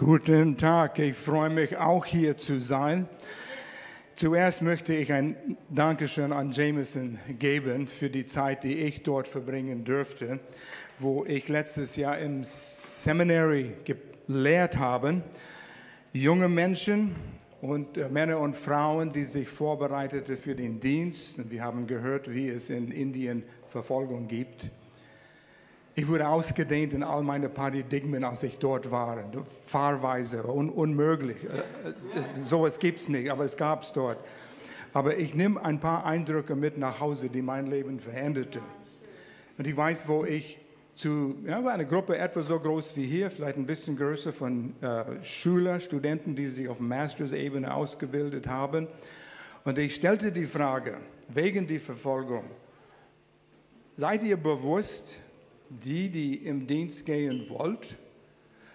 Guten Tag, ich freue mich auch hier zu sein. Zuerst möchte ich ein Dankeschön an Jameson geben für die Zeit, die ich dort verbringen dürfte, wo ich letztes Jahr im Seminary gelehrt habe. Junge Menschen und äh, Männer und Frauen, die sich vorbereiteten für den Dienst. Und wir haben gehört, wie es in Indien Verfolgung gibt. Ich wurde ausgedehnt in all meine Paradigmen, als ich dort war. Fahrweise, un unmöglich. Äh, das, sowas gibt es nicht, aber es gab es dort. Aber ich nehme ein paar Eindrücke mit nach Hause, die mein Leben veränderten. Und ich weiß, wo ich zu ja, eine Gruppe etwa so groß wie hier, vielleicht ein bisschen größer von äh, Schülern, Studenten, die sich auf Masters-Ebene ausgebildet haben. Und ich stellte die Frage, wegen der Verfolgung, seid ihr bewusst, die, die im Dienst gehen wollt,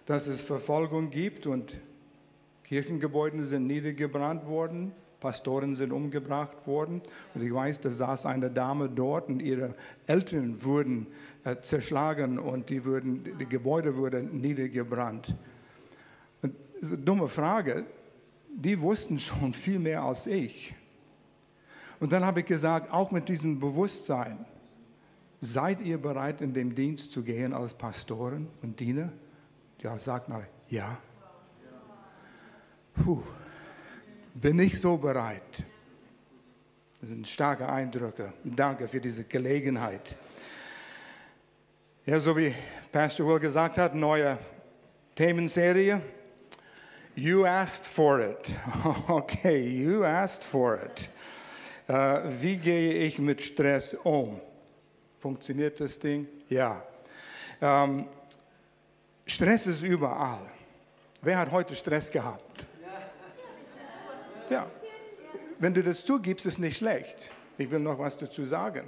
dass es Verfolgung gibt und Kirchengebäude sind niedergebrannt worden, Pastoren sind umgebracht worden. Und ich weiß, da saß eine Dame dort und ihre Eltern wurden äh, zerschlagen und die, wurden, die Gebäude wurden niedergebrannt. Und eine dumme Frage. Die wussten schon viel mehr als ich. Und dann habe ich gesagt, auch mit diesem Bewusstsein, Seid ihr bereit, in den Dienst zu gehen als Pastoren und Diener? Ja, sagt mal, ja. Puh, bin ich so bereit. Das sind starke Eindrücke. Danke für diese Gelegenheit. Ja, so wie Pastor Will gesagt hat, neue Themenserie. You asked for it. Okay, you asked for it. Uh, wie gehe ich mit Stress um? Funktioniert das Ding? Ja. Ähm, Stress ist überall. Wer hat heute Stress gehabt? Ja. Wenn du das zugibst, ist nicht schlecht. Ich will noch was dazu sagen.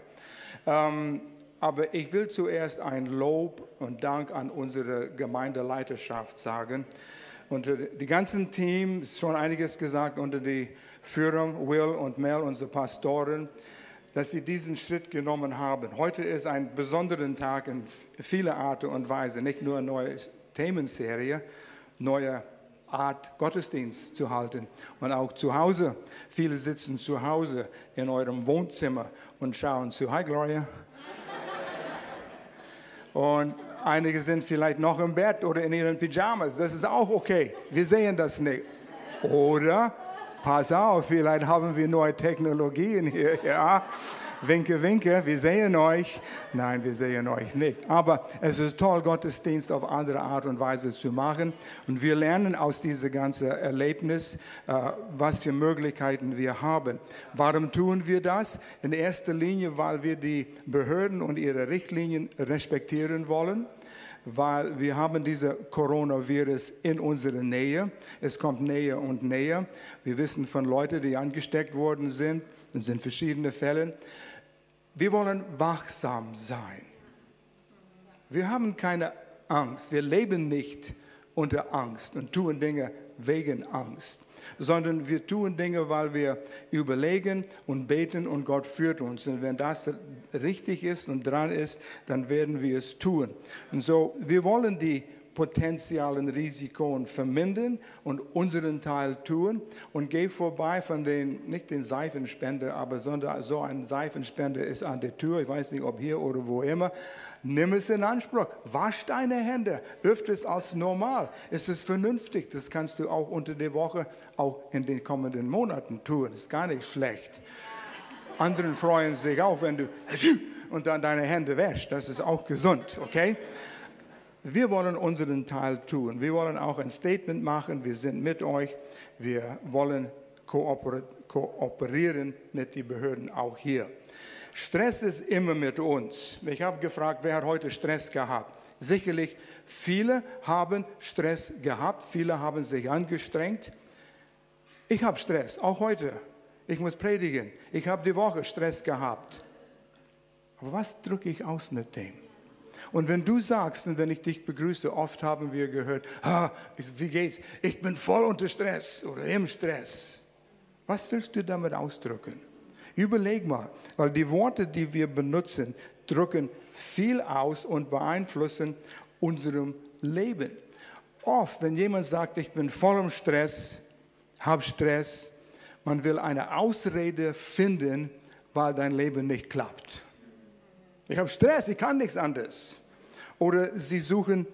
Ähm, aber ich will zuerst ein Lob und Dank an unsere Gemeindeleiterschaft sagen. Unter die ganzen Team ist schon einiges gesagt unter die Führung Will und Mel, unsere Pastoren dass sie diesen Schritt genommen haben. Heute ist ein besonderer Tag in vieler Art und Weise, nicht nur eine neue Themenserie, neue Art Gottesdienst zu halten und auch zu Hause. Viele sitzen zu Hause in eurem Wohnzimmer und schauen zu. Hi Gloria. Und einige sind vielleicht noch im Bett oder in ihren Pyjamas. Das ist auch okay. Wir sehen das nicht. Oder pass auf, vielleicht haben wir neue Technologien hier, ja. Winke, winke, wir sehen euch. Nein, wir sehen euch nicht. Aber es ist toll, Gottesdienst auf andere Art und Weise zu machen. Und wir lernen aus diesem ganzen Erlebnis, äh, was für Möglichkeiten wir haben. Warum tun wir das? In erster Linie, weil wir die Behörden und ihre Richtlinien respektieren wollen weil wir haben diese Coronavirus in unserer Nähe. Es kommt näher und näher. Wir wissen von Leuten, die angesteckt worden sind. Es sind verschiedene Fälle. Wir wollen wachsam sein. Wir haben keine Angst. Wir leben nicht unter Angst und tun Dinge wegen Angst sondern wir tun Dinge, weil wir überlegen und beten und Gott führt uns. Und wenn das richtig ist und dran ist, dann werden wir es tun. Und so, wir wollen die potenziellen Risiken vermindern und unseren Teil tun und geh vorbei von den, nicht den Seifenspender, aber so ein Seifenspender ist an der Tür, ich weiß nicht, ob hier oder wo immer, Nimm es in Anspruch. Wasch deine Hände öfters als normal. Es ist vernünftig. Das kannst du auch unter der Woche, auch in den kommenden Monaten tun. Ist gar nicht schlecht. Anderen freuen sich auch, wenn du und dann deine Hände wäschst. Das ist auch gesund, okay? Wir wollen unseren Teil tun. Wir wollen auch ein Statement machen. Wir sind mit euch. Wir wollen kooperieren mit den Behörden auch hier. Stress ist immer mit uns. Ich habe gefragt, wer hat heute Stress gehabt? Sicherlich, viele haben Stress gehabt, viele haben sich angestrengt. Ich habe Stress, auch heute. Ich muss predigen. Ich habe die Woche Stress gehabt. Aber was drücke ich aus mit dem? Und wenn du sagst, und wenn ich dich begrüße, oft haben wir gehört, ah, wie geht's? Ich bin voll unter Stress oder im Stress. Was willst du damit ausdrücken? Überleg mal, weil die Worte, die wir benutzen, drücken viel aus und beeinflussen unserem Leben. oft, wenn jemand sagt, ich bin voll im Stress, habe Stress, man will eine Ausrede finden, weil dein Leben nicht klappt. Ich habe Stress, ich kann nichts anderes. Oder sie suchen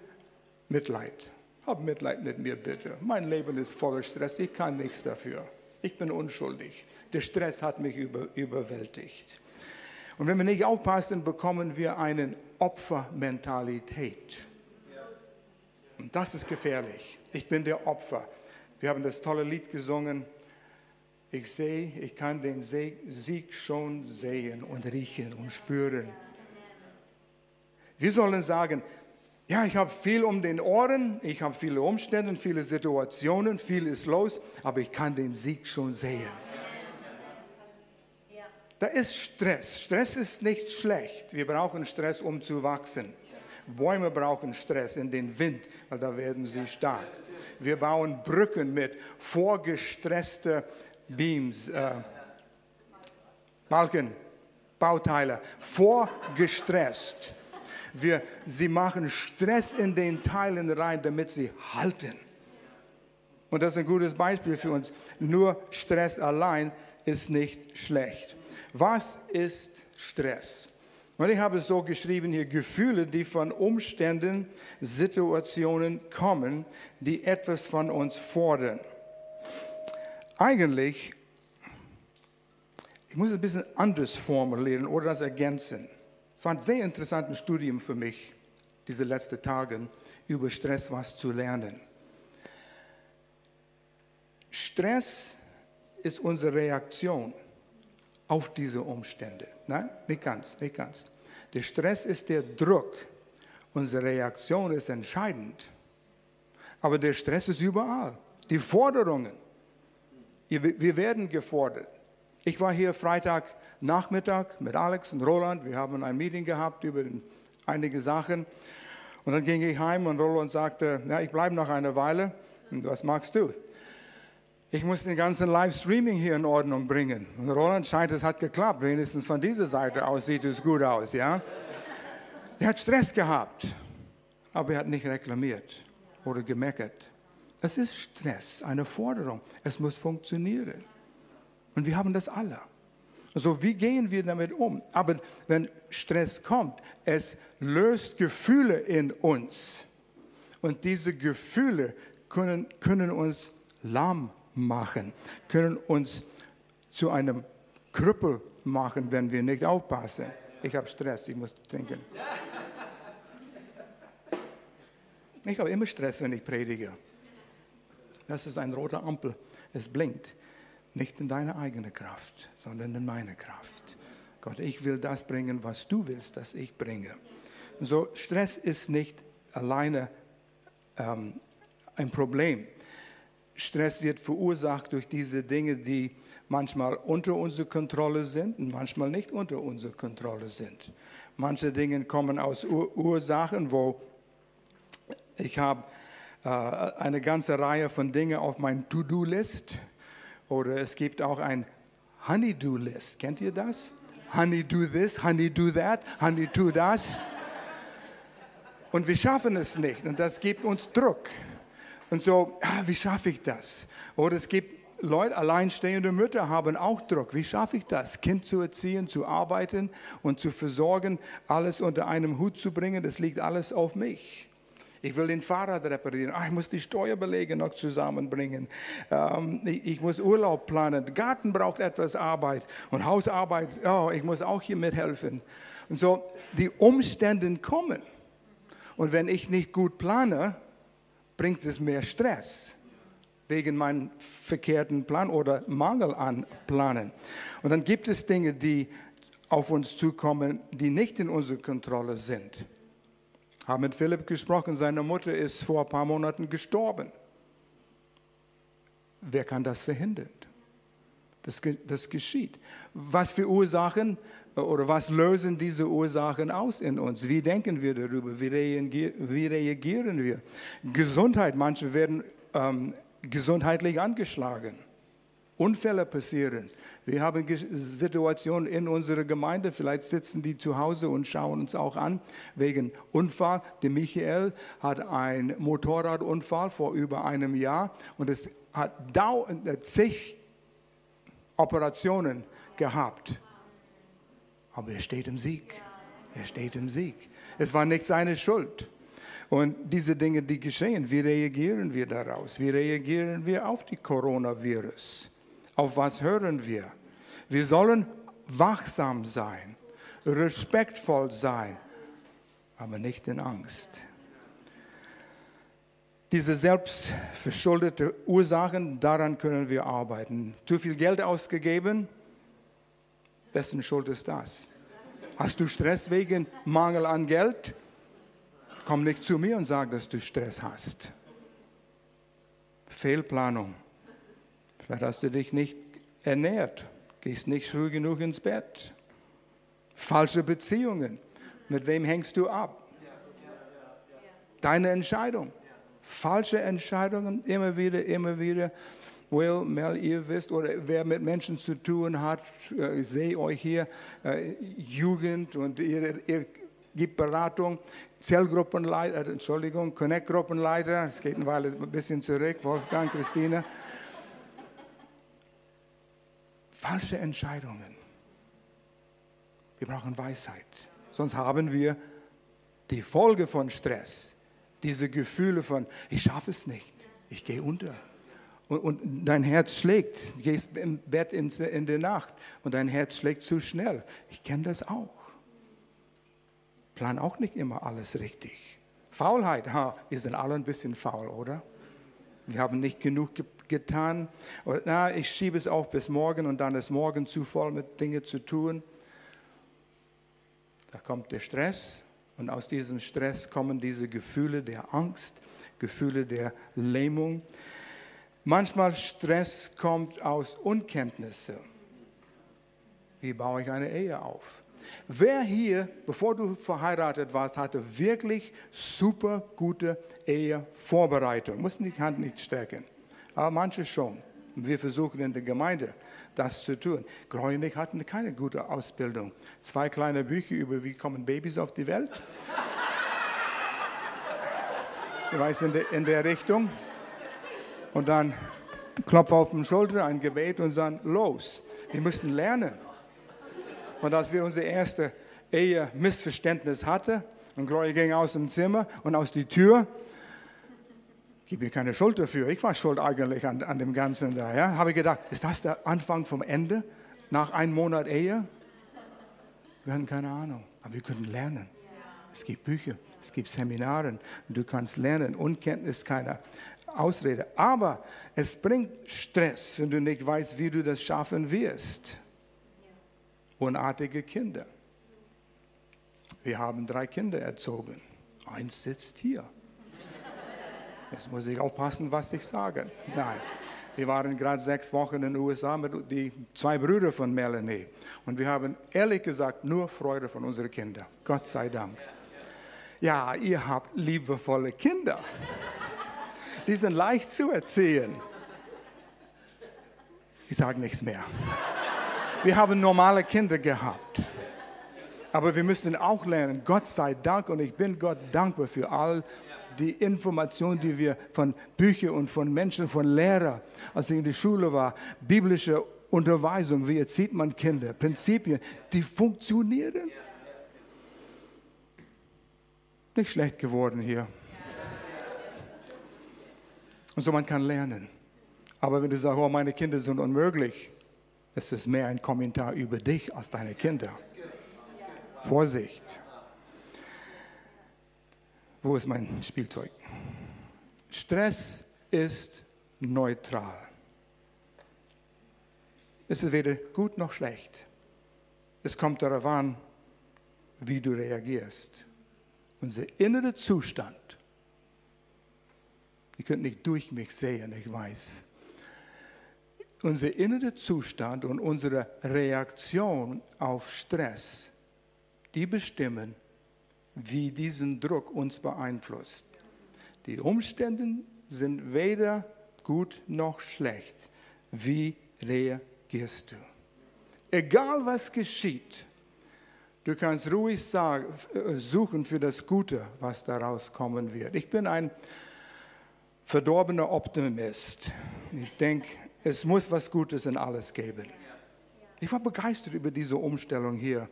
Mitleid. Hab Mitleid mit mir bitte. Mein Leben ist voller Stress, ich kann nichts dafür. Ich bin unschuldig. Der Stress hat mich über, überwältigt. Und wenn wir nicht aufpassen, bekommen wir eine Opfermentalität. Und das ist gefährlich. Ich bin der Opfer. Wir haben das tolle Lied gesungen. Ich sehe, ich kann den Sieg schon sehen und riechen und spüren. Wir sollen sagen, ja, ich habe viel um den Ohren, ich habe viele Umstände, viele Situationen, viel ist los, aber ich kann den Sieg schon sehen. Da ist Stress. Stress ist nicht schlecht. Wir brauchen Stress, um zu wachsen. Bäume brauchen Stress in den Wind, weil da werden sie stark. Wir bauen Brücken mit vorgestressten Beams, äh, Balken, Bauteile, vorgestresst. Wir, sie machen Stress in den Teilen rein, damit sie halten. Und das ist ein gutes Beispiel für uns. Nur Stress allein ist nicht schlecht. Was ist Stress? Und ich habe es so geschrieben hier, Gefühle, die von Umständen, Situationen kommen, die etwas von uns fordern. Eigentlich, ich muss es ein bisschen anders formulieren oder das ergänzen. Es war ein sehr interessantes Studium für mich, diese letzten Tage, über Stress was zu lernen. Stress ist unsere Reaktion auf diese Umstände. Nein, nicht ganz, nicht ganz. Der Stress ist der Druck. Unsere Reaktion ist entscheidend. Aber der Stress ist überall. Die Forderungen. Wir werden gefordert. Ich war hier Freitagnachmittag mit Alex und Roland. Wir haben ein Meeting gehabt über einige Sachen. Und dann ging ich heim und Roland sagte, ja, ich bleibe noch eine Weile. Und was magst du? Ich muss den ganzen Livestreaming hier in Ordnung bringen. Und Roland scheint, es hat geklappt. Wenigstens von dieser Seite aus sieht es gut aus, ja? Er hat Stress gehabt, aber er hat nicht reklamiert oder gemeckert. Es ist Stress, eine Forderung. Es muss funktionieren. Und wir haben das alle. Also wie gehen wir damit um? Aber wenn Stress kommt, es löst Gefühle in uns. Und diese Gefühle können, können uns lahm machen, können uns zu einem Krüppel machen, wenn wir nicht aufpassen. Ich habe Stress, ich muss trinken. Ich habe immer Stress, wenn ich predige. Das ist ein roter Ampel, es blinkt. Nicht in deine eigene Kraft, sondern in meine Kraft. Gott, ich will das bringen, was du willst, dass ich bringe. Und so, Stress ist nicht alleine ähm, ein Problem. Stress wird verursacht durch diese Dinge, die manchmal unter unserer Kontrolle sind und manchmal nicht unter unserer Kontrolle sind. Manche Dinge kommen aus Ur Ursachen, wo ich habe äh, eine ganze Reihe von Dingen auf meiner To-Do-List habe oder es gibt auch ein Honey-Do-List. Kennt ihr das? Honey do this, honey do that, honey do das. Und wir schaffen es nicht und das gibt uns Druck. Und so, ah, wie schaffe ich das? Oder es gibt Leute, alleinstehende Mütter haben auch Druck. Wie schaffe ich das? Kind zu erziehen, zu arbeiten und zu versorgen, alles unter einem Hut zu bringen, das liegt alles auf mich. Ich will den Fahrrad reparieren. Ach, ich muss die Steuerbelege noch zusammenbringen. Ähm, ich, ich, muss Urlaub planen. Der Garten braucht etwas Arbeit und Hausarbeit. Oh, ich muss auch hier mithelfen. Und so, die Umstände kommen. Und wenn ich nicht gut plane, bringt es mehr Stress wegen meinem verkehrten Plan oder Mangel an Planen. Und dann gibt es Dinge, die auf uns zukommen, die nicht in unserer Kontrolle sind habe mit Philipp gesprochen, seine Mutter ist vor ein paar Monaten gestorben. Wer kann das verhindern? Das, das geschieht. Was für Ursachen oder was lösen diese Ursachen aus in uns? Wie denken wir darüber? Wie reagieren wir? Gesundheit, manche werden ähm, gesundheitlich angeschlagen. Unfälle passieren. Wir haben Situationen in unserer Gemeinde, vielleicht sitzen die zu Hause und schauen uns auch an, wegen Unfall. Der Michael hat einen Motorradunfall vor über einem Jahr und es hat äh, zig Operationen gehabt. Aber er steht im Sieg. Er steht im Sieg. Es war nicht seine Schuld. Und diese Dinge, die geschehen, wie reagieren wir daraus? Wie reagieren wir auf die Coronavirus? Auf was hören wir? Wir sollen wachsam sein, respektvoll sein, aber nicht in Angst. Diese selbstverschuldete Ursachen, daran können wir arbeiten. Zu viel Geld ausgegeben, wessen Schuld ist das? Hast du Stress wegen Mangel an Geld? Komm nicht zu mir und sag, dass du Stress hast. Fehlplanung. Vielleicht hast du dich nicht ernährt, gehst nicht früh genug ins Bett. Falsche Beziehungen. Mit wem hängst du ab? Deine Entscheidung. Falsche Entscheidungen, immer wieder, immer wieder. Will, Mel, ihr wisst, oder wer mit Menschen zu tun hat, äh, ich sehe euch hier, äh, Jugend und ihr, ihr gibt Beratung, Zellgruppenleiter, Entschuldigung, Connect-Gruppenleiter, es geht ein bisschen zurück, Wolfgang, Christine. Falsche Entscheidungen. Wir brauchen Weisheit. Sonst haben wir die Folge von Stress, diese Gefühle von, ich schaffe es nicht, ich gehe unter. Und, und, dein Herz schlägt, du gehst im Bett in, in der Nacht und dein Herz schlägt zu schnell. Ich kenne das auch. Plan auch nicht immer alles richtig. Faulheit, ha, wir sind alle ein bisschen faul, oder? Wir haben nicht genug ge getan. Oder, na, ich schiebe es auf bis morgen und dann ist morgen zu voll mit Dingen zu tun. Da kommt der Stress und aus diesem Stress kommen diese Gefühle der Angst, Gefühle der Lähmung. Manchmal Stress kommt aus Unkenntnisse. Wie baue ich eine Ehe auf? Wer hier, bevor du verheiratet warst, hatte wirklich super gute Ehevorbereitung? Muss die Hand nicht stecken. Aber manche schon. Wir versuchen in der Gemeinde das zu tun. Ich hatten keine gute Ausbildung. Zwei kleine Bücher über wie kommen Babys auf die Welt. ich weiß, in der, in der Richtung. Und dann Klopf auf den Schulter, ein Gebet und dann los. Wir müssen lernen. Und als wir unser erstes Ehe-Missverständnis hatten, und Gloria ging aus dem Zimmer und aus die Tür, gib mir keine Schuld dafür. Ich war schuld eigentlich an, an dem Ganzen da. Ja? Habe ich gedacht, ist das der Anfang vom Ende nach einem Monat Ehe? Wir hatten keine Ahnung, aber wir können lernen. Es gibt Bücher, es gibt Seminare, du kannst lernen. Unkenntnis ist keine Ausrede. Aber es bringt Stress, wenn du nicht weißt, wie du das schaffen wirst unartige Kinder. Wir haben drei Kinder erzogen. Eins sitzt hier. Jetzt muss ich aufpassen, was ich sage. Nein. Wir waren gerade sechs Wochen in den USA mit den zwei Brüdern von Melanie. Und wir haben ehrlich gesagt nur Freude von unseren Kindern. Gott sei Dank. Ja, ihr habt liebevolle Kinder. Die sind leicht zu erziehen. Ich sage nichts mehr. Wir haben normale Kinder gehabt. Aber wir müssen auch lernen, Gott sei Dank, und ich bin Gott dankbar für all die Informationen, die wir von Büchern und von Menschen, von Lehrern, als ich in der Schule war, biblische Unterweisung, wie erzieht man Kinder, Prinzipien, die funktionieren. Nicht schlecht geworden hier. Und so man kann lernen. Aber wenn du sagst, oh, meine Kinder sind unmöglich, es ist mehr ein Kommentar über dich als deine Kinder. Vorsicht. Wo ist mein Spielzeug? Stress ist neutral. Es ist weder gut noch schlecht. Es kommt darauf an, wie du reagierst. Unser innerer Zustand, ihr könnt nicht durch mich sehen, ich weiß, unser innerer Zustand und unsere Reaktion auf Stress, die bestimmen, wie diesen Druck uns beeinflusst. Die Umstände sind weder gut noch schlecht. Wie reagierst du? Egal was geschieht, du kannst ruhig sagen, suchen für das Gute, was daraus kommen wird. Ich bin ein verdorbener Optimist. Ich denke, es muss was Gutes in alles geben. Ich war begeistert über diese Umstellung hier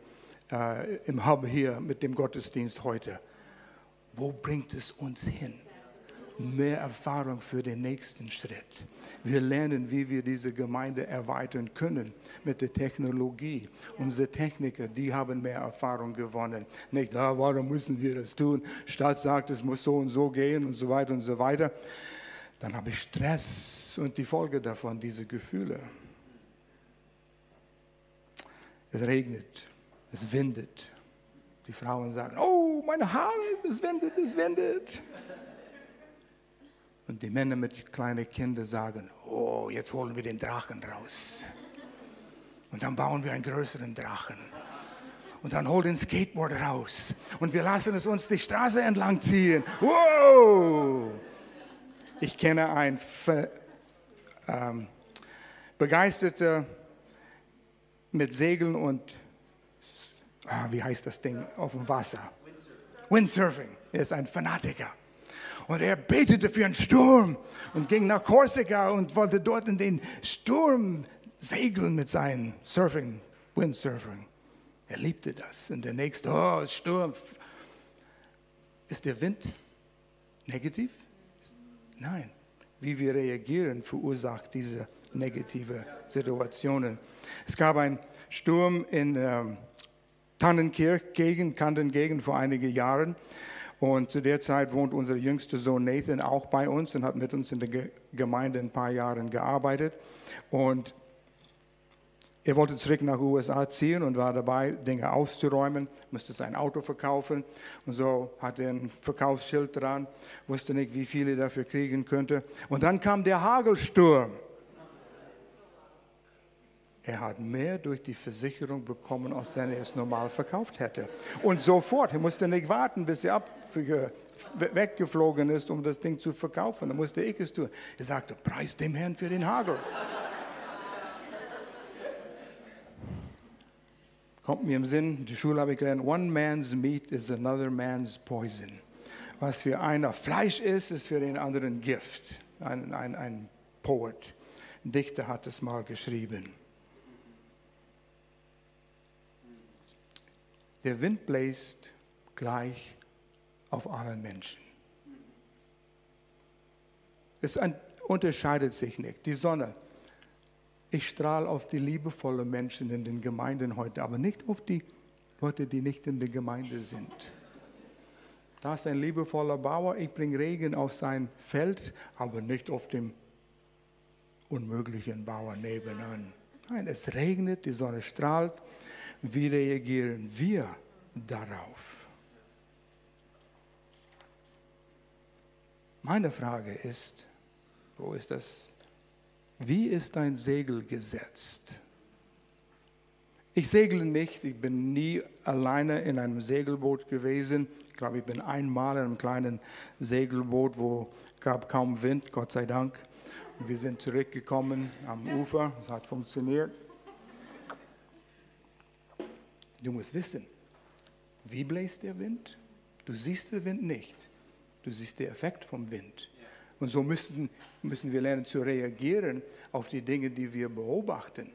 äh, im Hub hier mit dem Gottesdienst heute. Wo bringt es uns hin? Mehr Erfahrung für den nächsten Schritt. Wir lernen, wie wir diese Gemeinde erweitern können mit der Technologie. Unsere Techniker, die haben mehr Erfahrung gewonnen. Nicht, ah, warum müssen wir das tun? Stadt sagt, es muss so und so gehen und so weiter und so weiter. Dann habe ich Stress und die Folge davon, diese Gefühle. Es regnet, es windet. Die Frauen sagen, oh, meine Haare, es windet, es windet. Und die Männer mit kleinen Kindern sagen, oh, jetzt holen wir den Drachen raus. Und dann bauen wir einen größeren Drachen. Und dann holen den Skateboard raus. Und wir lassen es uns die Straße entlang ziehen. Wow! Ich kenne einen ähm, begeisterten mit Segeln und, ah, wie heißt das Ding, auf dem Wasser? Windsurfing. Er ist ein Fanatiker. Und er betete für einen Sturm und ging nach Korsika und wollte dort in den Sturm segeln mit seinem Surfing, Windsurfing. Er liebte das. Und der nächste, oh, Sturm. Ist der Wind negativ? Nein. Wie wir reagieren, verursacht diese negative Situationen. Es gab einen Sturm in ähm, Tannenkirch, gegen Kantengegend vor einigen Jahren. Und zu der Zeit wohnt unser jüngster Sohn Nathan auch bei uns und hat mit uns in der Gemeinde ein paar Jahre gearbeitet. Und er wollte zurück nach USA ziehen und war dabei, Dinge auszuräumen, musste sein Auto verkaufen. Und so hatte er ein Verkaufsschild dran, wusste nicht, wie viel er dafür kriegen könnte. Und dann kam der Hagelsturm. Er hat mehr durch die Versicherung bekommen, als wenn er es normal verkauft hätte. Und sofort, er musste nicht warten, bis er ab, weggeflogen ist, um das Ding zu verkaufen. Dann musste ich es tun. Er sagte, preis dem Herrn für den Hagel. Kommt mir im Sinn, die Schule habe ich gelernt, one man's meat is another man's poison. Was für einer Fleisch ist, ist für den anderen Gift. Ein, ein, ein Poet, ein Dichter hat es mal geschrieben. Der Wind bläst gleich auf allen Menschen. Es unterscheidet sich nicht. Die Sonne. Ich strahle auf die liebevollen Menschen in den Gemeinden heute, aber nicht auf die Leute, die nicht in der Gemeinde sind. Da ist ein liebevoller Bauer, ich bringe Regen auf sein Feld, aber nicht auf dem unmöglichen Bauer nebenan. Nein, es regnet, die Sonne strahlt, wie reagieren wir darauf? Meine Frage ist, wo ist das? Wie ist dein Segel gesetzt? Ich segle nicht, ich bin nie alleine in einem Segelboot gewesen. Ich glaube, ich bin einmal in einem kleinen Segelboot, wo gab kaum Wind, Gott sei Dank. wir sind zurückgekommen am Ufer, es hat funktioniert. Du musst wissen, wie bläst der Wind? Du siehst den Wind nicht. Du siehst den Effekt vom Wind. Und so müssen, müssen wir lernen zu reagieren auf die Dinge, die wir beobachten.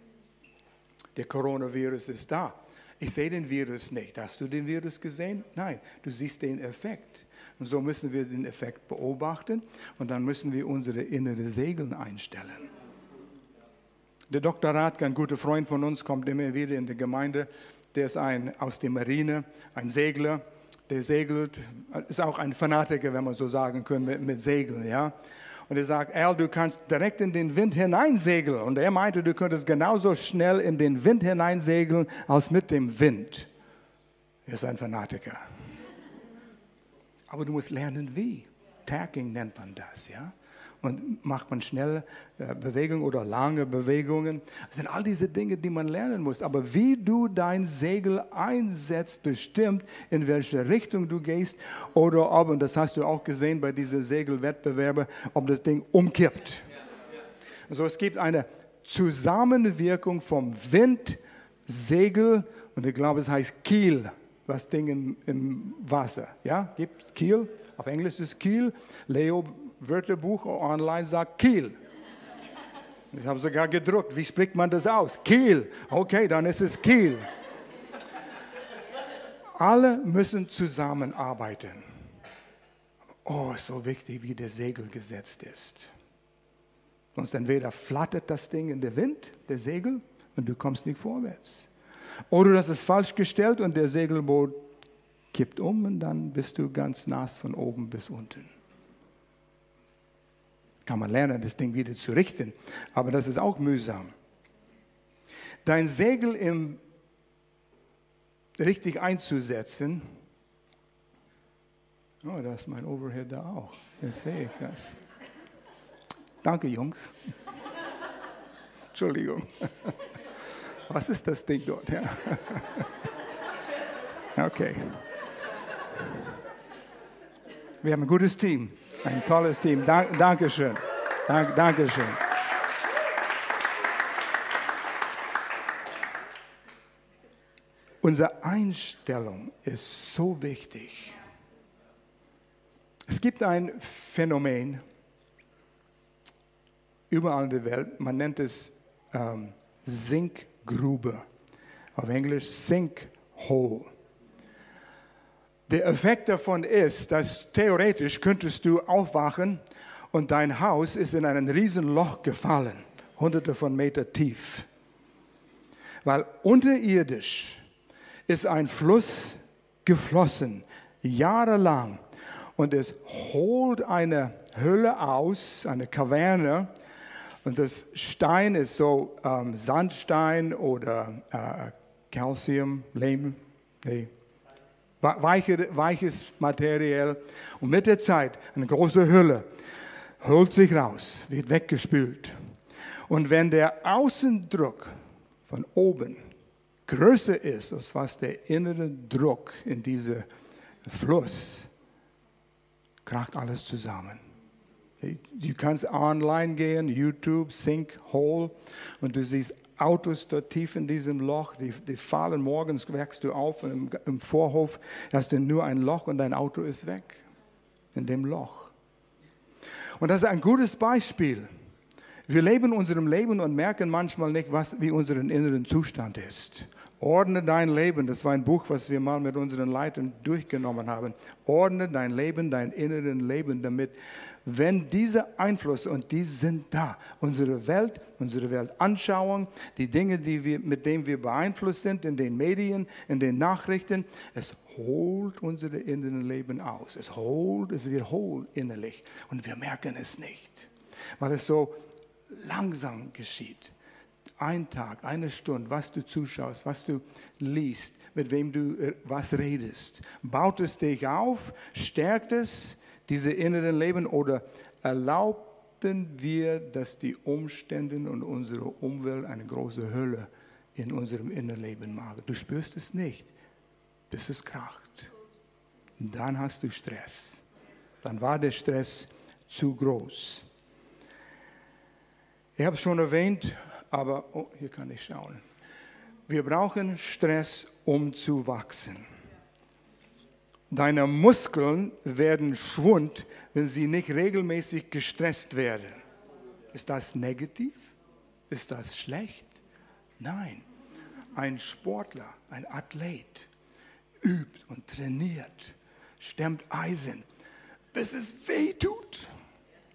Der Coronavirus ist da. Ich sehe den Virus nicht. Hast du den Virus gesehen? Nein, du siehst den Effekt. Und so müssen wir den Effekt beobachten und dann müssen wir unsere innere Segeln einstellen. Der Dr. Radke, ein guter Freund von uns, kommt immer wieder in die Gemeinde der ist ein, aus der Marine, ein Segler, der segelt, ist auch ein Fanatiker, wenn man so sagen kann, mit, mit Segeln, ja. Und er sagt, Al, du kannst direkt in den Wind hineinsegeln. Und er meinte, du könntest genauso schnell in den Wind hineinsegeln, als mit dem Wind. Er ist ein Fanatiker. Aber du musst lernen, wie. Tacking nennt man das, ja und macht man schnelle äh, Bewegungen oder lange Bewegungen. Das sind all diese Dinge, die man lernen muss. Aber wie du dein Segel einsetzt, bestimmt, in welche Richtung du gehst oder ob, und das hast du auch gesehen bei diesen Segelwettbewerben, ob das Ding umkippt. Also es gibt eine Zusammenwirkung vom Wind, Segel und ich glaube, es heißt Kiel, was Ding im, im Wasser. Ja, gibt Kiel? Auf Englisch ist Kiel. Leo Wörterbuch online sagt Kiel. Ich habe sogar gedruckt. Wie spricht man das aus? Kiel. Okay, dann ist es Kiel. Alle müssen zusammenarbeiten. Oh, so wichtig, wie der Segel gesetzt ist. Sonst entweder flattert das Ding in den Wind, der Segel, und du kommst nicht vorwärts. Oder das ist falsch gestellt und der Segelboot kippt um und dann bist du ganz nass von oben bis unten. Kann man lernen, das Ding wieder zu richten, aber das ist auch mühsam. Dein Segel im, richtig einzusetzen, oh, da ist mein Overhead da auch, jetzt sehe ich das. Danke, Jungs. Entschuldigung. Was ist das Ding dort? Ja. Okay. Wir haben ein gutes Team, ein tolles Team. Dank, Dankeschön. Dank, Dankeschön. Unsere Einstellung ist so wichtig. Es gibt ein Phänomen überall in der Welt, man nennt es ähm, Sinkgrube. Auf Englisch Sinkhole. Der Effekt davon ist, dass theoretisch könntest du aufwachen und dein Haus ist in ein Riesenloch gefallen, hunderte von Meter tief. Weil unterirdisch ist ein Fluss geflossen, jahrelang, und es holt eine Höhle aus, eine Kaverne, und das Stein ist so ähm, Sandstein oder äh, Calcium, Lehm, nee, weiche, weiches Material. Und mit der Zeit eine große Hülle holt sich raus, wird weggespült. Und wenn der Außendruck von oben größer ist, als was der innere Druck in diesem Fluss, kracht alles zusammen. Du kannst online gehen, YouTube, Sinkhole, und du siehst Autos dort tief in diesem Loch, die, die fallen morgens, wächst du auf im, im Vorhof hast du nur ein Loch und dein Auto ist weg in dem Loch. Und das ist ein gutes Beispiel. Wir leben unserem Leben und merken manchmal nicht, was, wie unser inneren Zustand ist. Ordne dein Leben, das war ein Buch, was wir mal mit unseren Leitern durchgenommen haben. Ordne dein Leben, dein inneren Leben, damit, wenn dieser Einfluss, und die sind da, unsere Welt, unsere Weltanschauung, die Dinge, die wir, mit denen wir beeinflusst sind, in den Medien, in den Nachrichten, es holt unser inneren Leben aus. Es holt, es wird hohl innerlich. Und wir merken es nicht, weil es so langsam geschieht ein Tag, eine Stunde, was du zuschaust, was du liest, mit wem du äh, was redest. Baut es dich auf? Stärkt es diese inneren Leben oder erlauben wir, dass die Umstände und unsere Umwelt eine große Hölle in unserem Innenleben machen? Du spürst es nicht, bis es kracht. Dann hast du Stress. Dann war der Stress zu groß. Ich habe es schon erwähnt, aber oh, hier kann ich schauen. Wir brauchen Stress, um zu wachsen. Deine Muskeln werden schwund, wenn sie nicht regelmäßig gestresst werden. Ist das negativ? Ist das schlecht? Nein. Ein Sportler, ein Athlet übt und trainiert, stemmt Eisen, bis es weh tut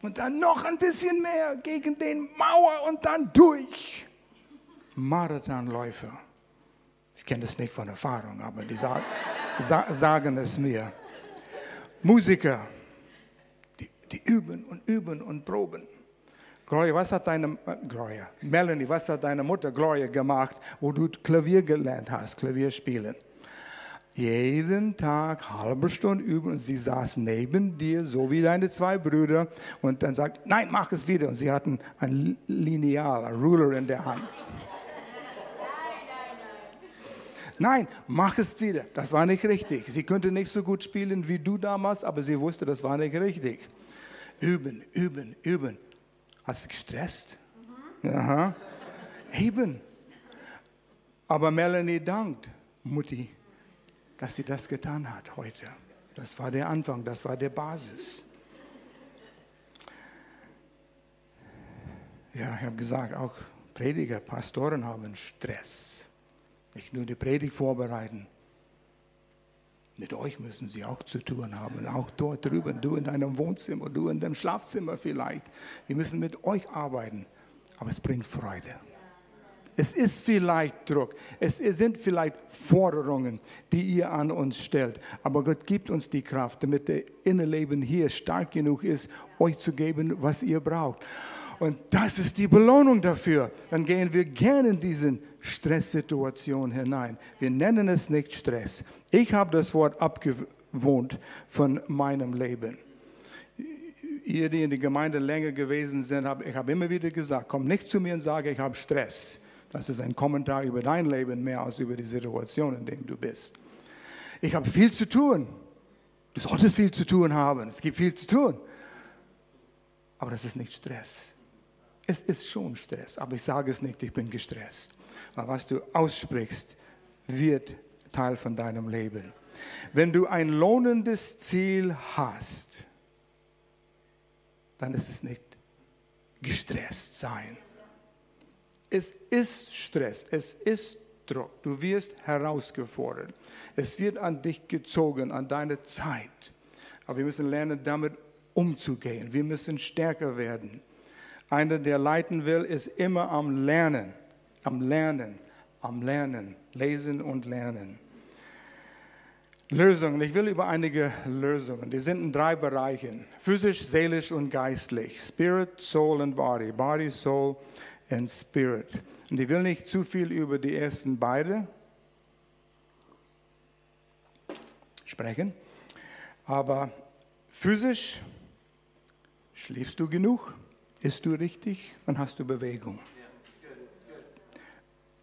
und dann noch ein bisschen mehr gegen den Mauer und dann durch. Marathonläufer. Ich kenne das nicht von Erfahrung, aber die sagen, sagen es mir. Musiker, die, die üben und üben und proben. Gloria, was hat deine äh, Gloria, Melanie, was hat deine Mutter Gloria gemacht, wo du Klavier gelernt hast, Klavier spielen? jeden Tag halbe Stunde üben und sie saß neben dir, so wie deine zwei Brüder und dann sagt, nein, mach es wieder. Und sie hatten ein Lineal, ein Ruler in der Hand. Nein, mach es wieder. Das war nicht richtig. Sie könnte nicht so gut spielen wie du damals, aber sie wusste, das war nicht richtig. Üben, üben, üben. Hast du gestresst? Mhm. Aha. Eben. Aber Melanie dankt Mutti, dass sie das getan hat heute. Das war der Anfang, das war der Basis. Ja, ich habe gesagt, auch Prediger, Pastoren haben Stress. Nicht nur die Predigt vorbereiten. Mit euch müssen sie auch zu tun haben, auch dort drüben, du in deinem Wohnzimmer, du in deinem Schlafzimmer vielleicht. Wir müssen mit euch arbeiten, aber es bringt Freude. Es ist vielleicht Druck, es sind vielleicht Forderungen, die ihr an uns stellt, aber Gott gibt uns die Kraft, damit der Innenleben hier stark genug ist, euch zu geben, was ihr braucht. Und das ist die Belohnung dafür. Dann gehen wir gerne in diese Stresssituation hinein. Wir nennen es nicht Stress. Ich habe das Wort abgewohnt von meinem Leben. Ihr, die in der Gemeinde länger gewesen sind, hab, ich habe immer wieder gesagt, komm nicht zu mir und sage, ich habe Stress. Das ist ein Kommentar über dein Leben mehr als über die Situation, in der du bist. Ich habe viel zu tun. Du solltest viel zu tun haben. Es gibt viel zu tun. Aber das ist nicht Stress. Es ist schon Stress, aber ich sage es nicht, ich bin gestresst. Weil was du aussprichst, wird Teil von deinem Leben. Wenn du ein lohnendes Ziel hast, dann ist es nicht gestresst sein. Es ist Stress, es ist Druck. Du wirst herausgefordert. Es wird an dich gezogen, an deine Zeit. Aber wir müssen lernen, damit umzugehen. Wir müssen stärker werden. Einer, der leiten will, ist immer am Lernen, am Lernen, am Lernen, lesen und lernen. Lösungen. Ich will über einige Lösungen. Die sind in drei Bereichen: physisch, seelisch und geistlich. Spirit, Soul und Body. Body, Soul and Spirit. Und ich will nicht zu viel über die ersten beiden sprechen, aber physisch schläfst du genug, isst du richtig und hast du Bewegung.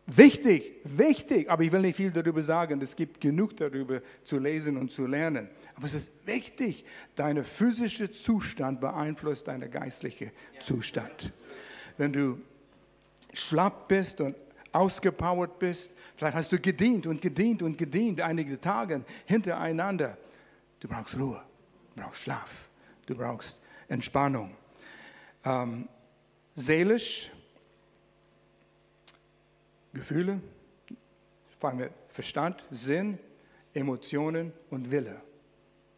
Wichtig, wichtig, aber ich will nicht viel darüber sagen. Es gibt genug darüber zu lesen und zu lernen. Aber es ist wichtig, dein physischer Zustand beeinflusst deinen geistlichen Zustand. Wenn du schlapp bist und ausgepowert bist. Vielleicht hast du gedient und gedient und gedient einige Tage hintereinander. Du brauchst Ruhe, du brauchst Schlaf, du brauchst Entspannung. Ähm, seelisch, Gefühle, Verstand, Sinn, Emotionen und Wille.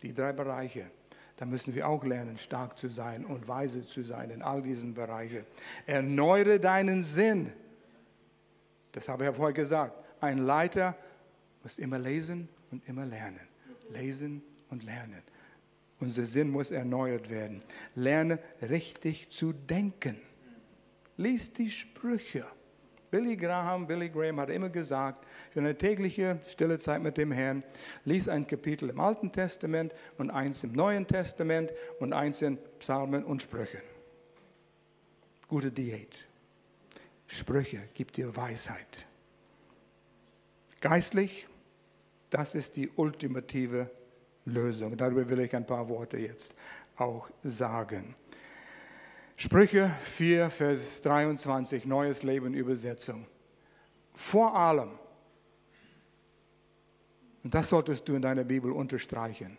Die drei Bereiche. Da müssen wir auch lernen, stark zu sein und weise zu sein in all diesen Bereichen. Erneuere deinen Sinn. Das habe ich ja vorher gesagt. Ein Leiter muss immer lesen und immer lernen. Lesen und lernen. Unser Sinn muss erneuert werden. Lerne richtig zu denken. Lies die Sprüche. Billy Graham, Billy Graham hat immer gesagt, für eine tägliche stille Zeit mit dem Herrn, lies ein Kapitel im Alten Testament und eins im Neuen Testament und eins in Psalmen und Sprüchen. Gute Diät. Sprüche gibt dir Weisheit. Geistlich, das ist die ultimative Lösung. Darüber will ich ein paar Worte jetzt auch sagen. Sprüche 4, Vers 23, Neues Leben Übersetzung. Vor allem, und das solltest du in deiner Bibel unterstreichen,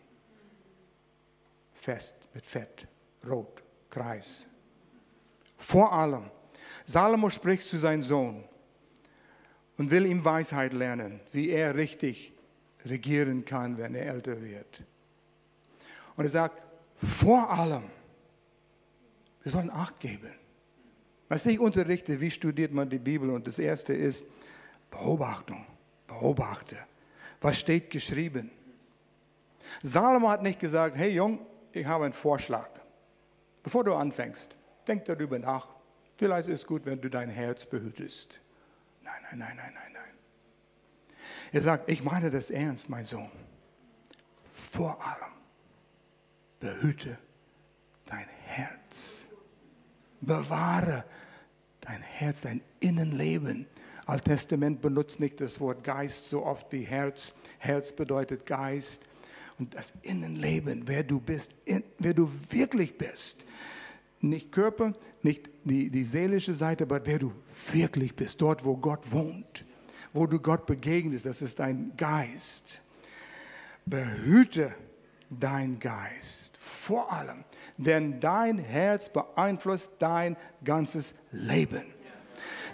fest mit Fett, rot, Kreis. Vor allem, Salomo spricht zu seinem Sohn und will ihm Weisheit lernen, wie er richtig regieren kann, wenn er älter wird. Und er sagt, vor allem, wir sollen Acht geben. Was ich unterrichte, wie studiert man die Bibel? Und das erste ist Beobachtung. Beobachte. Was steht geschrieben? Salomo hat nicht gesagt, hey Jung, ich habe einen Vorschlag. Bevor du anfängst, denk darüber nach. Vielleicht ist es gut, wenn du dein Herz behütest. Nein, nein, nein, nein, nein, nein. Er sagt, ich meine das ernst, mein Sohn. Vor allem behüte dein Herz. Bewahre dein Herz, dein Innenleben. Alttestament benutzt nicht das Wort Geist so oft wie Herz. Herz bedeutet Geist. Und das Innenleben, wer du bist, wer du wirklich bist, nicht Körper, nicht die, die seelische Seite, aber wer du wirklich bist, dort, wo Gott wohnt, wo du Gott begegnest, das ist dein Geist. Behüte dein Geist vor allem, denn dein Herz beeinflusst dein ganzes Leben.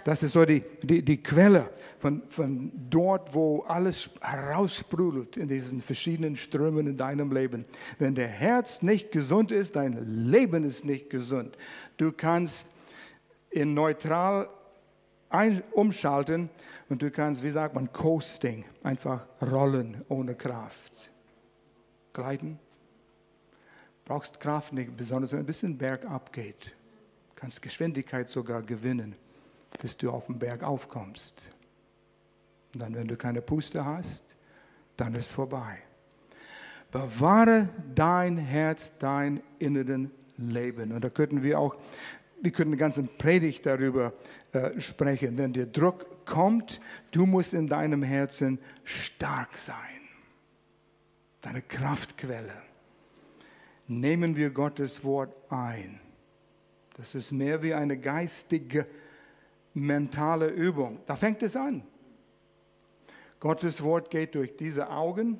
Das ist so die, die, die Quelle von, von dort, wo alles heraussprudelt in diesen verschiedenen Strömen in deinem Leben. Wenn der Herz nicht gesund ist, dein Leben ist nicht gesund. Du kannst in neutral ein, umschalten und du kannst, wie sagt man, coasting, einfach rollen ohne Kraft. Gleiten. Brauchst Kraft nicht, besonders wenn ein bisschen bergab geht. Kannst Geschwindigkeit sogar gewinnen bis du auf den Berg aufkommst. Und dann, wenn du keine Puste hast, dann ist vorbei. Bewahre dein Herz, dein inneren Leben. Und da könnten wir auch, wir könnten eine ganze Predigt darüber äh, sprechen. Wenn der Druck kommt, du musst in deinem Herzen stark sein. Deine Kraftquelle. Nehmen wir Gottes Wort ein. Das ist mehr wie eine geistige mentale Übung. Da fängt es an. Gottes Wort geht durch diese Augen,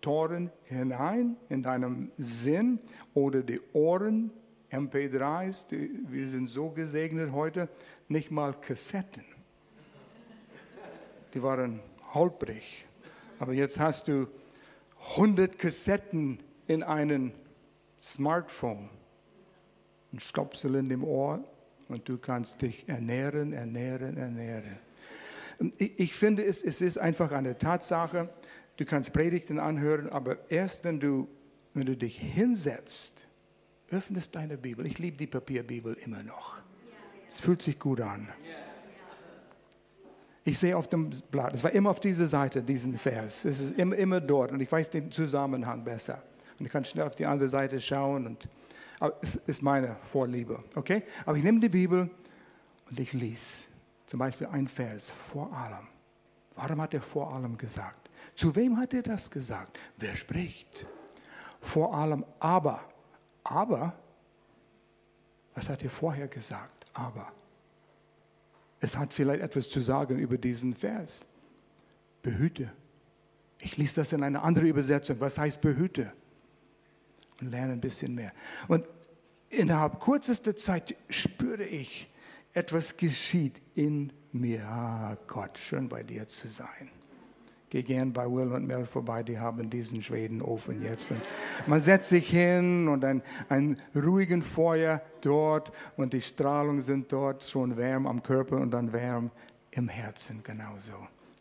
Toren hinein in deinem Sinn oder die Ohren, MP3s, die, wir sind so gesegnet heute, nicht mal Kassetten. Die waren holprig. Aber jetzt hast du 100 Kassetten in einem Smartphone. Ein Stopsel in dem Ohr, und du kannst dich ernähren, ernähren, ernähren. Ich finde, es, es ist einfach eine Tatsache, du kannst Predigten anhören, aber erst wenn du, wenn du dich hinsetzt, öffnest deine Bibel. Ich liebe die Papierbibel immer noch. Es fühlt sich gut an. Ich sehe auf dem Blatt, es war immer auf dieser Seite, diesen Vers. Es ist immer, immer dort und ich weiß den Zusammenhang besser. Und ich kann schnell auf die andere Seite schauen und aber es ist meine Vorliebe, okay? Aber ich nehme die Bibel und ich lese zum Beispiel ein Vers vor allem. Warum hat er vor allem gesagt? Zu wem hat er das gesagt? Wer spricht? Vor allem aber. Aber, was hat er vorher gesagt? Aber. Es hat vielleicht etwas zu sagen über diesen Vers. Behüte. Ich lese das in einer anderen Übersetzung. Was heißt behüte? und lerne ein bisschen mehr. Und innerhalb kürzester Zeit spüre ich, etwas geschieht in mir. Ah Gott, schön bei dir zu sein. Geh gern bei Will und Mel vorbei, die haben diesen Schwedenofen jetzt. Und man setzt sich hin und ein, ein ruhigen Feuer dort und die Strahlung sind dort schon wärm am Körper und dann wärm im Herzen genauso.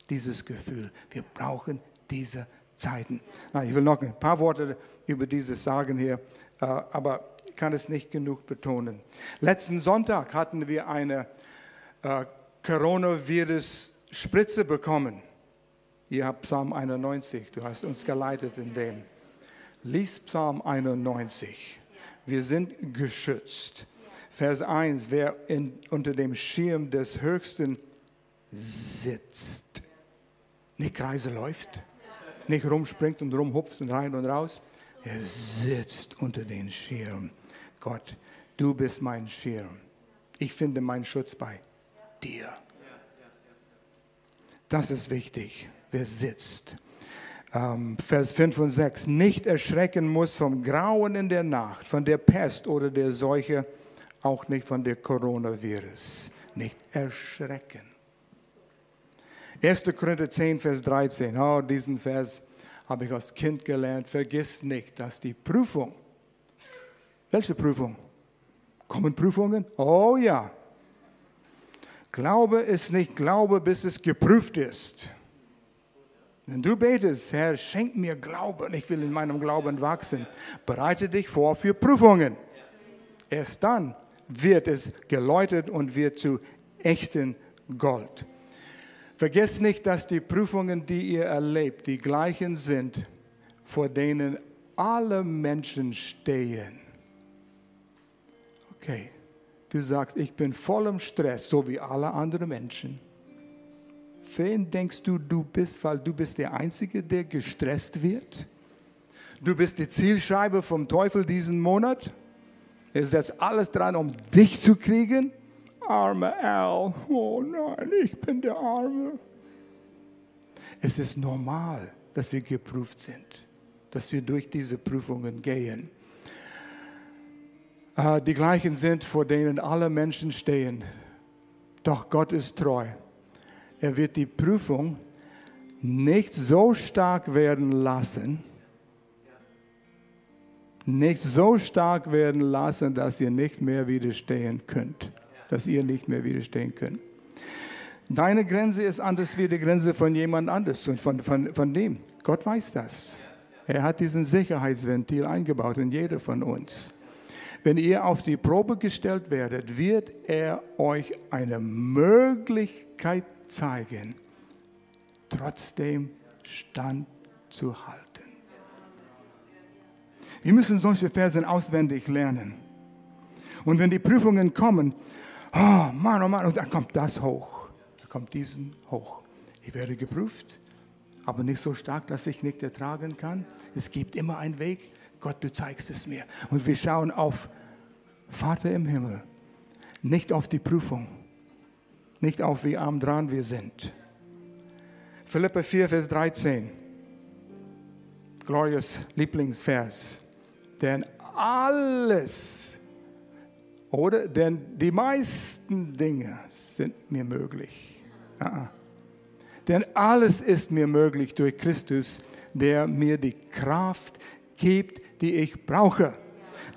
Dieses Gefühl, wir brauchen diese Zeiten. Ah, ich will noch ein paar Worte über dieses sagen hier, äh, aber kann es nicht genug betonen. Letzten Sonntag hatten wir eine äh, Coronavirus-Spritze bekommen. Ihr habt Psalm 91, du hast uns geleitet in dem. Lies Psalm 91. Wir sind geschützt. Vers 1, wer in, unter dem Schirm des Höchsten sitzt, nicht Kreise läuft, nicht rumspringt und rumhupft und rein und raus. Er sitzt unter den Schirm. Gott, du bist mein Schirm. Ich finde meinen Schutz bei dir. Das ist wichtig. Wer sitzt? Ähm, Vers 5 und 6. Nicht erschrecken muss vom Grauen in der Nacht, von der Pest oder der Seuche, auch nicht von der Coronavirus. Nicht erschrecken. 1. Korinther 10, Vers 13. Oh, diesen Vers habe ich als Kind gelernt. Vergiss nicht, dass die Prüfung, welche Prüfung? Kommen Prüfungen? Oh ja. Glaube ist nicht Glaube, bis es geprüft ist. Wenn du betest, Herr, schenk mir Glauben, ich will in meinem Glauben wachsen, bereite dich vor für Prüfungen. Erst dann wird es geläutet und wird zu echten Gold. Vergesst nicht, dass die Prüfungen, die ihr erlebt, die gleichen sind, vor denen alle Menschen stehen. Okay, du sagst, ich bin voll im Stress, so wie alle anderen Menschen. Wen denkst du, du bist, weil du bist der Einzige, der gestresst wird? Du bist die Zielscheibe vom Teufel diesen Monat? Er setzt alles dran, um dich zu kriegen. Arme Al. Oh nein, ich bin der Arme. Es ist normal, dass wir geprüft sind, dass wir durch diese Prüfungen gehen. Äh, die gleichen sind, vor denen alle Menschen stehen. Doch Gott ist treu. Er wird die Prüfung nicht so stark werden lassen, nicht so stark werden lassen, dass ihr nicht mehr widerstehen könnt. Dass ihr nicht mehr widerstehen könnt. Deine Grenze ist anders wie die Grenze von jemand anders und von, von, von dem. Gott weiß das. Er hat diesen Sicherheitsventil eingebaut in jeder von uns. Wenn ihr auf die Probe gestellt werdet, wird er euch eine Möglichkeit zeigen, trotzdem standzuhalten. Wir müssen solche Versen auswendig lernen. Und wenn die Prüfungen kommen, oh Mann, oh Mann, und dann kommt das hoch, dann kommt diesen hoch. Ich werde geprüft, aber nicht so stark, dass ich nicht ertragen kann. Es gibt immer einen Weg. Gott, du zeigst es mir. Und wir schauen auf Vater im Himmel, nicht auf die Prüfung, nicht auf wie arm dran wir sind. Philippa 4, Vers 13. Glorious Lieblingsvers. Denn alles, oder denn die meisten Dinge sind mir möglich. Ja. Denn alles ist mir möglich durch Christus, der mir die Kraft gibt, die ich brauche.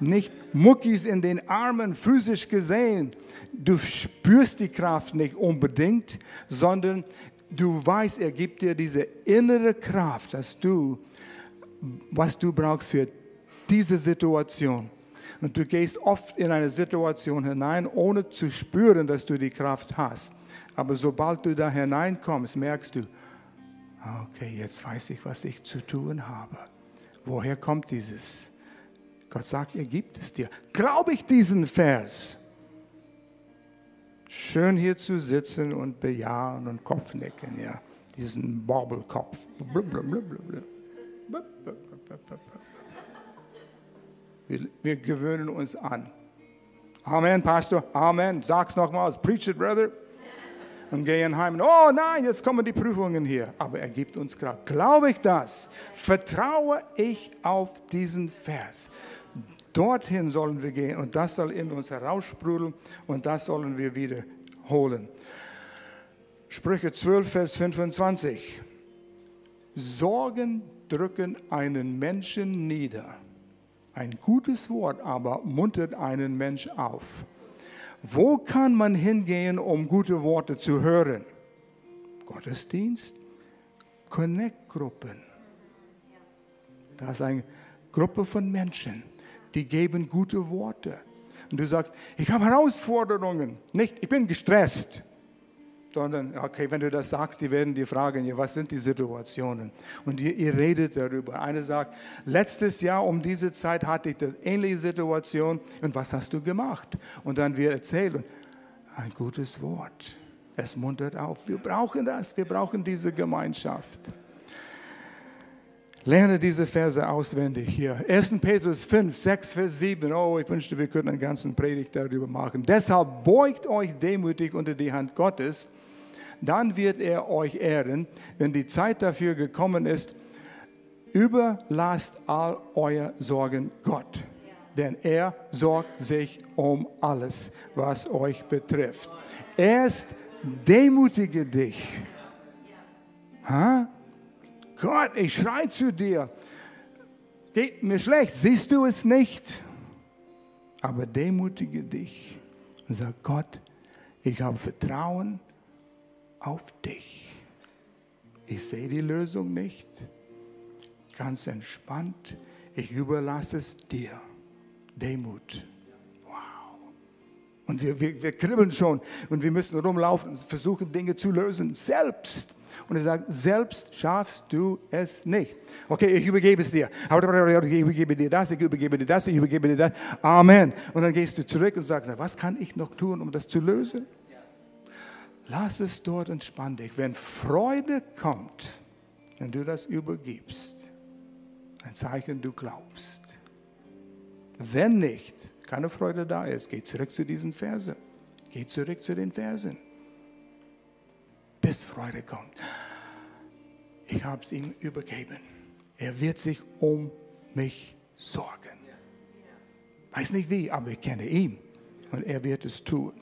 Nicht Muckis in den Armen physisch gesehen. Du spürst die Kraft nicht unbedingt, sondern du weißt, er gibt dir diese innere Kraft, dass du, was du brauchst für diese Situation. Und du gehst oft in eine Situation hinein, ohne zu spüren, dass du die Kraft hast. Aber sobald du da hineinkommst, merkst du, okay, jetzt weiß ich, was ich zu tun habe. Woher kommt dieses? Gott sagt, er gibt es dir. Glaube ich diesen Vers? Schön hier zu sitzen und bejahen und Kopfnicken, ja. Diesen Bobbelkopf. Wir, wir gewöhnen uns an. Amen, Pastor. Amen. Sag's nochmals. Preach it, brother. Und gehen heim. Oh nein, jetzt kommen die Prüfungen hier. Aber er gibt uns Kraft. Glaube ich das? Vertraue ich auf diesen Vers? Dorthin sollen wir gehen und das soll in uns heraussprudeln und das sollen wir wiederholen. Sprüche 12, Vers 25. Sorgen drücken einen Menschen nieder ein gutes Wort aber muntert einen Mensch auf. Wo kann man hingehen, um gute Worte zu hören? Gottesdienst, Connect-Gruppen. Da ist eine Gruppe von Menschen, die geben gute Worte. Und du sagst, ich habe Herausforderungen. Nicht, ich bin gestresst sondern, okay, wenn du das sagst, die werden dir fragen, was sind die Situationen? Und ihr, ihr, redet darüber. Einer sagt, letztes Jahr um diese Zeit hatte ich das ähnliche Situation und was hast du gemacht? Und dann wir erzählen, ein gutes Wort. Es muntert auf. Wir brauchen das. Wir brauchen diese Gemeinschaft. Lerne diese Verse auswendig hier. 1. Petrus 5, 6, Vers 7. Oh, ich wünschte, wir könnten einen ganzen Predigt darüber machen. Deshalb beugt euch demütig unter die Hand Gottes dann wird er euch ehren, wenn die Zeit dafür gekommen ist. Überlasst all euer Sorgen Gott, denn er sorgt sich um alles, was euch betrifft. Erst demütige dich. Ha? Gott, ich schreie zu dir. Geht mir schlecht, siehst du es nicht? Aber demütige dich und sag, Gott, ich habe Vertrauen auf dich. Ich sehe die Lösung nicht. Ganz entspannt. Ich überlasse es dir. Demut. Wow. Und wir, wir, wir kribbeln schon und wir müssen rumlaufen und versuchen, Dinge zu lösen. Selbst. Und er sagt, selbst schaffst du es nicht. Okay, ich übergebe es dir. Ich übergebe dir das, ich übergebe dir das, ich übergebe dir das. Amen. Und dann gehst du zurück und sagst, was kann ich noch tun, um das zu lösen? Lass es dort entspann dich. Wenn Freude kommt, wenn du das übergibst, ein Zeichen, du glaubst. Wenn nicht, keine Freude da ist, geh zurück zu diesen Versen. Geh zurück zu den Versen. Bis Freude kommt. Ich habe es ihm übergeben. Er wird sich um mich sorgen. Weiß nicht wie, aber ich kenne ihn und er wird es tun.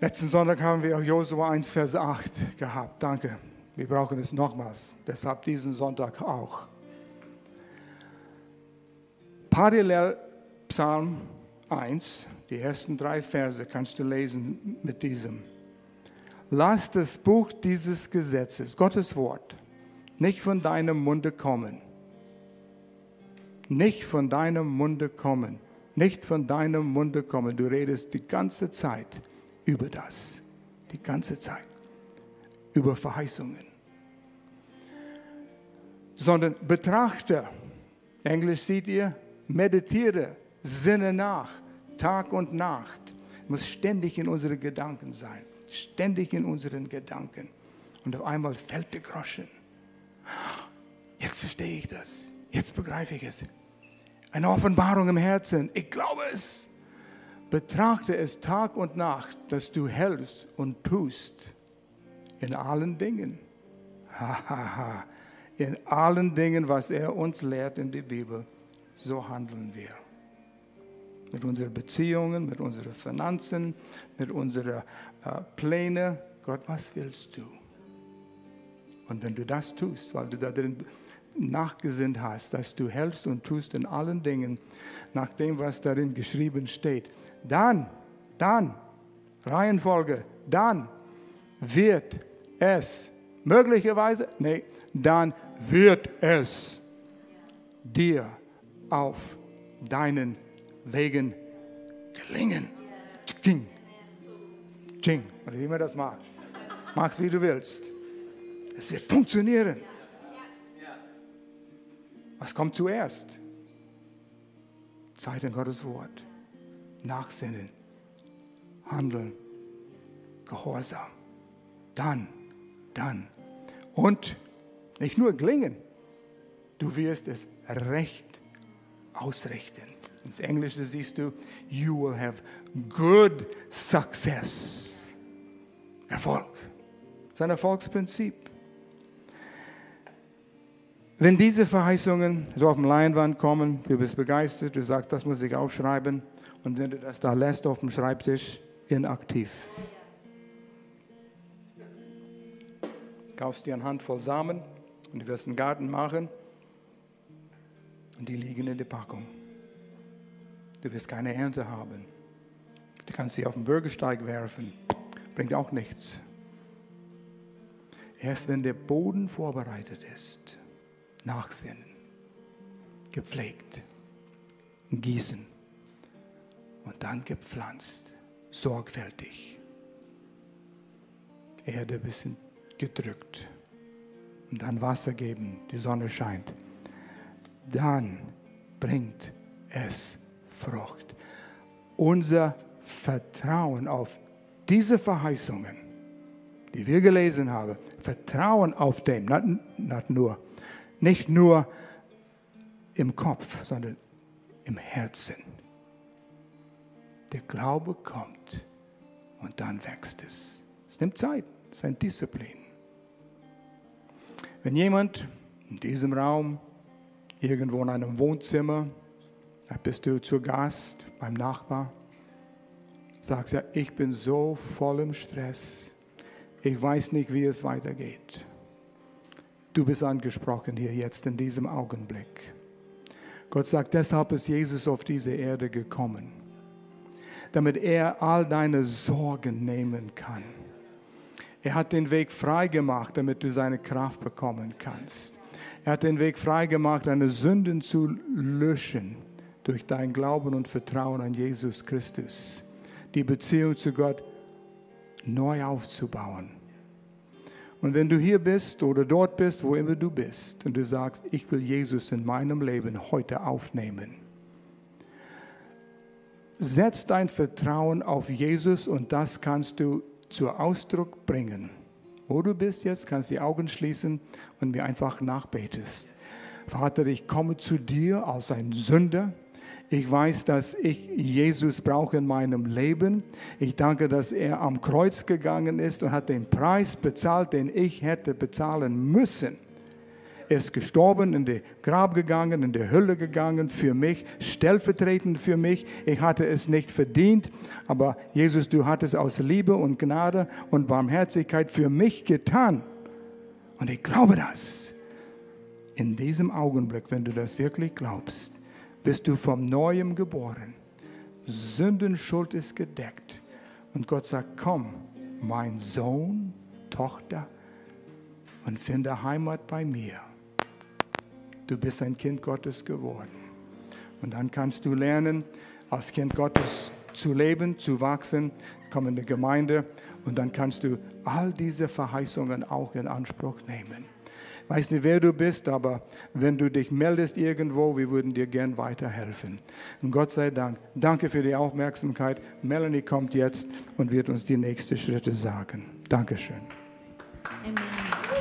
Letzten Sonntag haben wir Josua 1, Vers 8 gehabt. Danke. Wir brauchen es nochmals. Deshalb diesen Sonntag auch. Parallel Psalm 1, die ersten drei Verse kannst du lesen mit diesem. Lass das Buch dieses Gesetzes, Gottes Wort, nicht von deinem Munde kommen. Nicht von deinem Munde kommen. Nicht von deinem Munde kommen. Du redest die ganze Zeit über das. Die ganze Zeit. Über Verheißungen. Sondern betrachte. Englisch seht ihr, meditiere, sinne nach, Tag und Nacht. Muss ständig in unsere Gedanken sein. Ständig in unseren Gedanken. Und auf einmal fällt der Groschen. Jetzt verstehe ich das. Jetzt begreife ich es. Eine Offenbarung im Herzen. Ich glaube es. Betrachte es Tag und Nacht, dass du hältst und tust in allen Dingen. In allen Dingen, was er uns lehrt in der Bibel, so handeln wir. Mit unseren Beziehungen, mit unseren Finanzen, mit unseren Plänen. Gott, was willst du? Und wenn du das tust, weil du da drin nachgesinnt hast, dass du hältst und tust in allen Dingen nach dem, was darin geschrieben steht, dann, dann, Reihenfolge, dann wird es möglicherweise, nee, dann wird es dir auf deinen Wegen gelingen. Ching. Ching. Oder wie man das mag. Magst wie du willst. Es wird funktionieren. Was kommt zuerst? Zeit in Gottes Wort. Nachsinnen. Handeln. Gehorsam. Dann, dann. Und nicht nur gelingen, du wirst es recht ausrichten. Ins Englische siehst du, you will have good success. Erfolg. Das ist ein Erfolgsprinzip. Wenn diese Verheißungen so auf dem Leinwand kommen, du bist begeistert, du sagst, das muss ich aufschreiben, und wenn du das da lässt auf dem Schreibtisch, inaktiv. Kaufst dir eine Handvoll Samen und du wirst einen Garten machen und die liegen in der Packung. Du wirst keine Ernte haben. Du kannst sie auf den Bürgersteig werfen, bringt auch nichts. Erst wenn der Boden vorbereitet ist, nachsinnen, gepflegt, gießen und dann gepflanzt, sorgfältig. Erde ein bisschen gedrückt und dann Wasser geben, die Sonne scheint. Dann bringt es Frucht. Unser Vertrauen auf diese Verheißungen, die wir gelesen haben, Vertrauen auf dem, nicht, nicht nur nicht nur im Kopf, sondern im Herzen. Der Glaube kommt und dann wächst es. Es nimmt Zeit, es ist ein Disziplin. Wenn jemand in diesem Raum, irgendwo in einem Wohnzimmer, da bist du zu Gast beim Nachbar, sagst ja, ich bin so voll im Stress, ich weiß nicht, wie es weitergeht. Du bist angesprochen hier jetzt in diesem Augenblick. Gott sagt, deshalb ist Jesus auf diese Erde gekommen, damit er all deine Sorgen nehmen kann. Er hat den Weg frei gemacht, damit du seine Kraft bekommen kannst. Er hat den Weg frei gemacht, deine Sünden zu löschen durch dein Glauben und Vertrauen an Jesus Christus. Die Beziehung zu Gott neu aufzubauen. Und wenn du hier bist oder dort bist, wo immer du bist, und du sagst, ich will Jesus in meinem Leben heute aufnehmen, setz dein Vertrauen auf Jesus und das kannst du zu Ausdruck bringen. Wo du bist jetzt, kannst die Augen schließen und mir einfach nachbetest. Vater, ich komme zu dir als ein Sünder. Ich weiß, dass ich Jesus brauche in meinem Leben. Ich danke, dass er am Kreuz gegangen ist und hat den Preis bezahlt, den ich hätte bezahlen müssen. Er ist gestorben, in die Grab gegangen, in die Hölle gegangen für mich, stellvertretend für mich. Ich hatte es nicht verdient, aber Jesus, du hattest aus Liebe und Gnade und Barmherzigkeit für mich getan. Und ich glaube das. In diesem Augenblick, wenn du das wirklich glaubst, bist du vom Neuem geboren. Sündenschuld ist gedeckt. Und Gott sagt, komm, mein Sohn, Tochter, und finde Heimat bei mir du bist ein Kind Gottes geworden. Und dann kannst du lernen, als Kind Gottes zu leben, zu wachsen, komm in die Gemeinde und dann kannst du all diese Verheißungen auch in Anspruch nehmen. Weiß nicht, wer du bist, aber wenn du dich meldest irgendwo, wir würden dir gern weiterhelfen. Und Gott sei Dank, danke für die Aufmerksamkeit. Melanie kommt jetzt und wird uns die nächsten Schritte sagen. Dankeschön. Amen.